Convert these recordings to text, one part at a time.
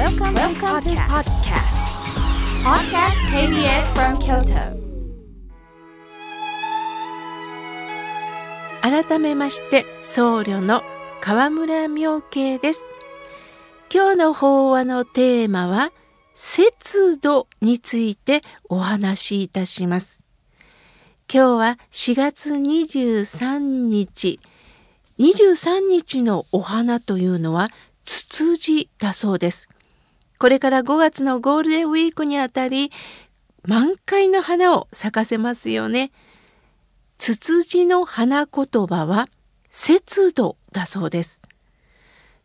Welcome, Welcome to podcast. Podcast KBS from Kyoto. 改めまして僧侶の河村明慶です今日の法話のテーマは節度についてお話しいたします今日は4月23日23日のお花というのはツツジだそうですこれから5月のゴールデンウィークにあたり満開の花を咲かせますよね。ツツジの花言葉は節度だそうです。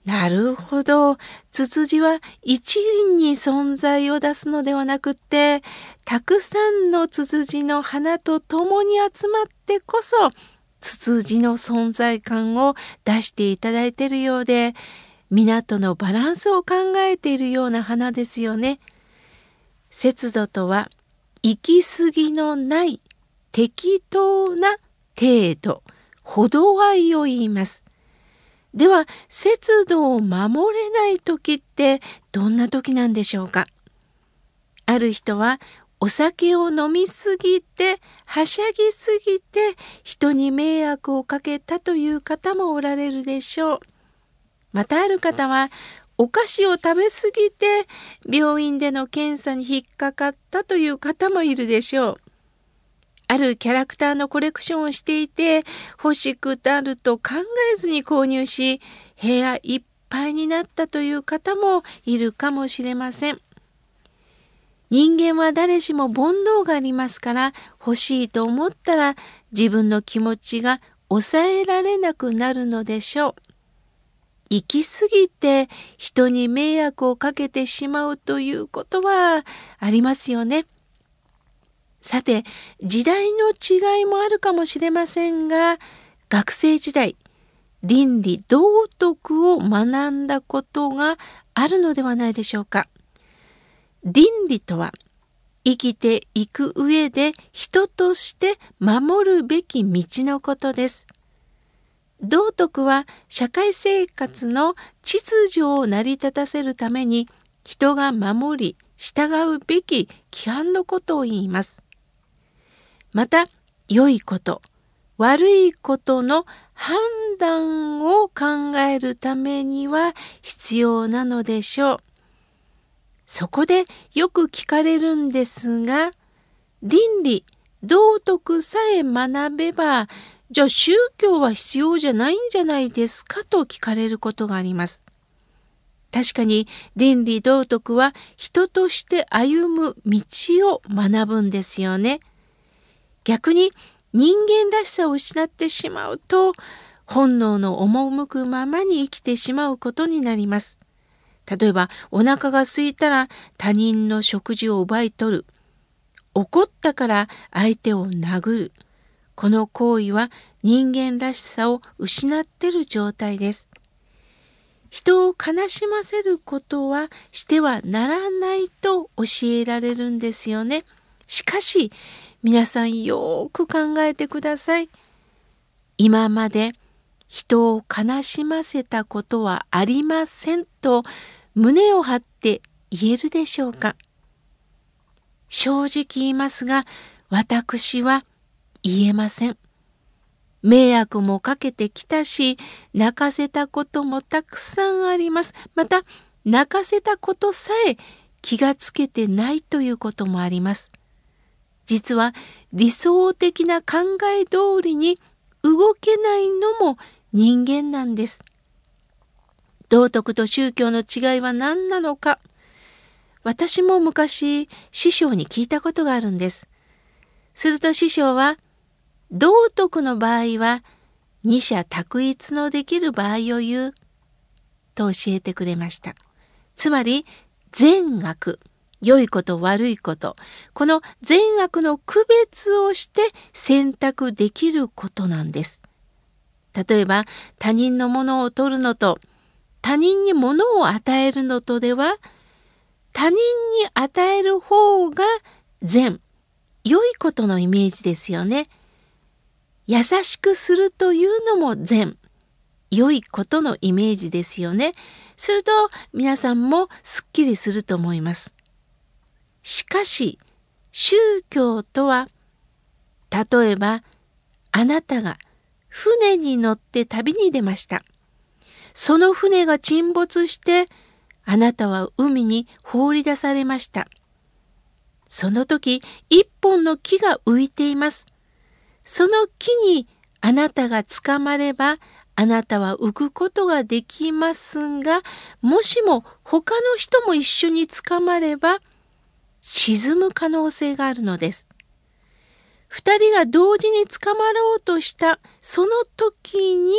なるほど。ツツジは一輪に存在を出すのではなくって、たくさんのツツジの花と共に集まってこそ、ツツジの存在感を出していただいているようで、港のバランスを考えているような花ですよね。節度とは、行き過ぎのない適当な程度、程合いを言います。では、節度を守れない時ってどんな時なんでしょうかある人はお酒を飲みすぎてはしゃぎすぎて人に迷惑をかけたという方もおられるでしょう。またある方はお菓子を食べ過ぎて病院での検査に引っかかったという方もいるでしょう。あるキャラクターのコレクションをしていて欲しくなると考えずに購入し部屋いっぱいになったという方もいるかもしれません。人間は誰しも煩悩がありますから欲しいと思ったら自分の気持ちが抑えられなくなるのでしょう。行き過ぎて人に迷惑をかけてしまうということはありますよね。さて時代の違いもあるかもしれませんが学生時代倫理道徳を学んだことがあるのではないでしょうか。倫理とは生きていく上で人として守るべき道のことです。道徳は社会生活の秩序を成り立たせるために人が守り従うべき規範のことを言います。また良いこと悪いことの判断を考えるためには必要なのでしょう。そこでよく聞かれるんですが倫理道徳さえ学べばじゃあ宗教は必要じゃないんじゃないですかと聞かれることがあります。確かに倫理道徳は人として歩む道を学ぶんですよね。逆に人間らしさを失ってしまうと本能の赴くままに生きてしまうことになります。例えばお腹が空いたら他人の食事を奪い取る。怒ったから相手を殴る。この行為は人間らしさを失ってる状態です。人を悲しませることはしてはならないと教えられるんですよね。しかし皆さんよく考えてください。今まで人を悲しませたことはありませんと胸を張って言えるでしょうか正直言いますが私は言えません。迷惑もかけてきたし、泣かせたこともたくさんあります。また、泣かせたことさえ気がつけてないということもあります。実は理想的な考え通りに動けないのも人間なんです。道徳と宗教の違いは何なのか。私も昔師匠に聞いたことがあるんです。すると師匠は道徳の場合は二者択一のできる場合を言うと教えてくれました。つまり善悪、良いこと悪いこと、この善悪の区別をして選択できることなんです。例えば他人のものを取るのと他人に物を与えるのとでは他人に与える方が善、良いことのイメージですよね。優しくするというのも善良いことのイメージですよね。すると皆さんもすっきりすると思います。しかし宗教とは例えばあなたが船に乗って旅に出ました。その船が沈没してあなたは海に放り出されました。その時一本の木が浮いています。その木にあなたが捕まればあなたは浮くことができますがもしも他の人も一緒に捕まれば沈む可能性があるのです。二人が同時に捕まろうとしたその時に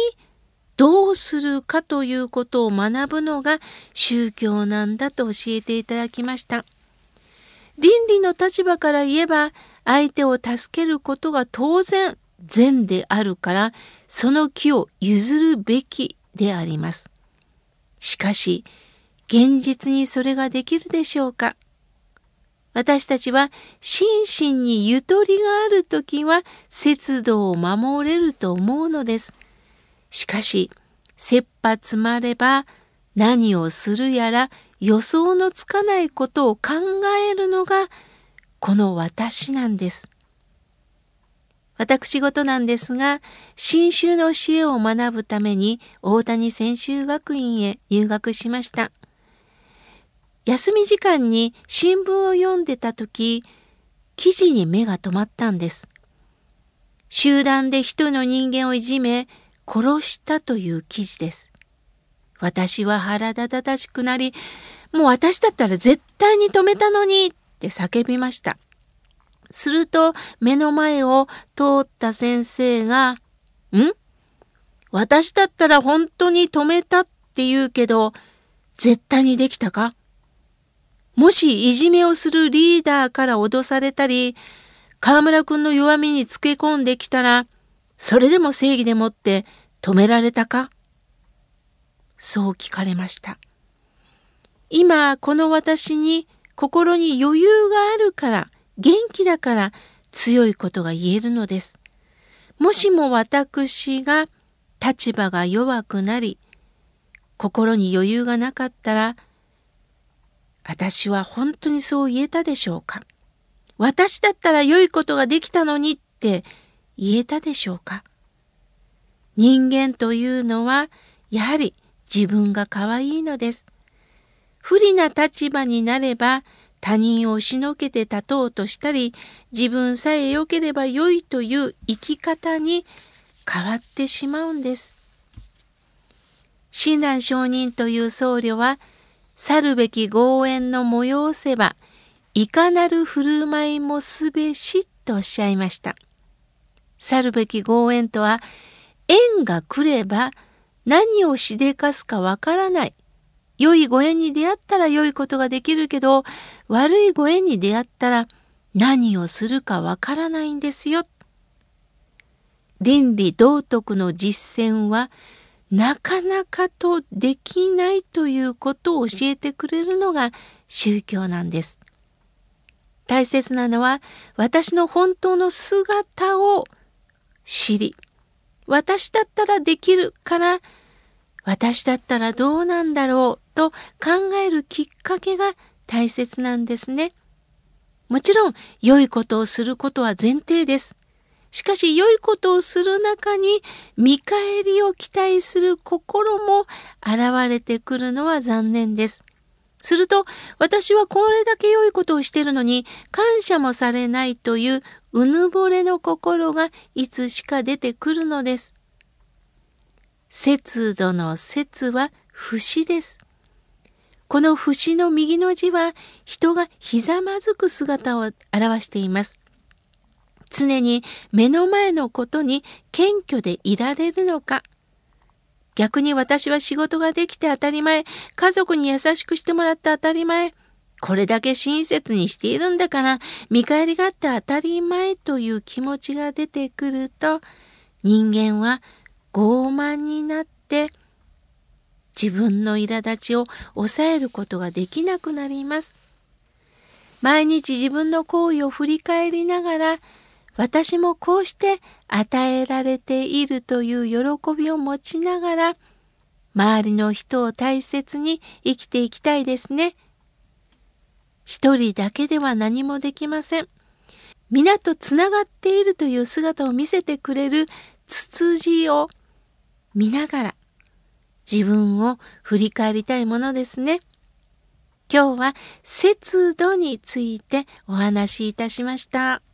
どうするかということを学ぶのが宗教なんだと教えていただきました。倫理の立場から言えば相手を助けることが当然善であるからその木を譲るべきであります。しかし現実にそれができるでしょうか私たちは心身にゆとりがある時は節度を守れると思うのです。しかし切羽詰まれば何をするやら予想のつかないことを考えるのがこの私なんです。私事なんですが、新州の教えを学ぶために大谷専修学院へ入学しました。休み時間に新聞を読んでた時、記事に目が止まったんです。集団で人の人間をいじめ、殺したという記事です。私は腹立たしくなり、もう私だったら絶対に止めたのにって叫びました。すると目の前を通った先生が、ん？私だったら本当に止めたって言うけど、絶対にできたか？もしいじめをするリーダーから脅されたり、河村くんの弱みにつけ込んできたら、それでも正義でもって止められたか？そう聞かれました。今この私に心に余裕があるから元気だから強いことが言えるのです。もしも私が立場が弱くなり心に余裕がなかったら私は本当にそう言えたでしょうか私だったら良いことができたのにって言えたでしょうか人間というのはやはり自分が可愛いのです。不利な立場になれば他人を押しのけて立とうとしたり自分さえ良ければ良いという生き方に変わってしまうんです。親鸞上人という僧侶は去るべき豪縁の催せばいかなる振る舞いもすべしとおっしゃいました。去るべき豪縁とは縁が来れば何をしでかすかわからない。良いご縁に出会ったら良いことができるけど悪いご縁に出会ったら何をするかわからないんですよ。倫理道徳の実践はなかなかとできないということを教えてくれるのが宗教なんです。大切なのは私の本当の姿を知り私だったらできるから私だったらどうなんだろうと考えるきっかけが大切なんですね。もちろん良いことをすることは前提です。しかし良いことをする中に見返りを期待する心も現れてくるのは残念です。すると私はこれだけ良いことをしているのに感謝もされないといううぬぼれの心がいつしか出てくるのです。節度の節は節です。この節の右の字は人がひざまずく姿を表しています。常に目の前のことに謙虚でいられるのか。逆に私は仕事ができて当たり前、家族に優しくしてもらって当たり前、これだけ親切にしているんだから見返りがあって当たり前という気持ちが出てくると人間は傲慢になって自分の苛立ちを抑えることができなくなります。毎日自分の行為を振り返りながら私もこうして与えられているという喜びを持ちながら周りの人を大切に生きていきたいですね。一人だけでは何もできません。皆とつながっているという姿を見せてくれるツツジを見ながら自分を振り返りたいものですね。今日は節度についてお話しいたしました。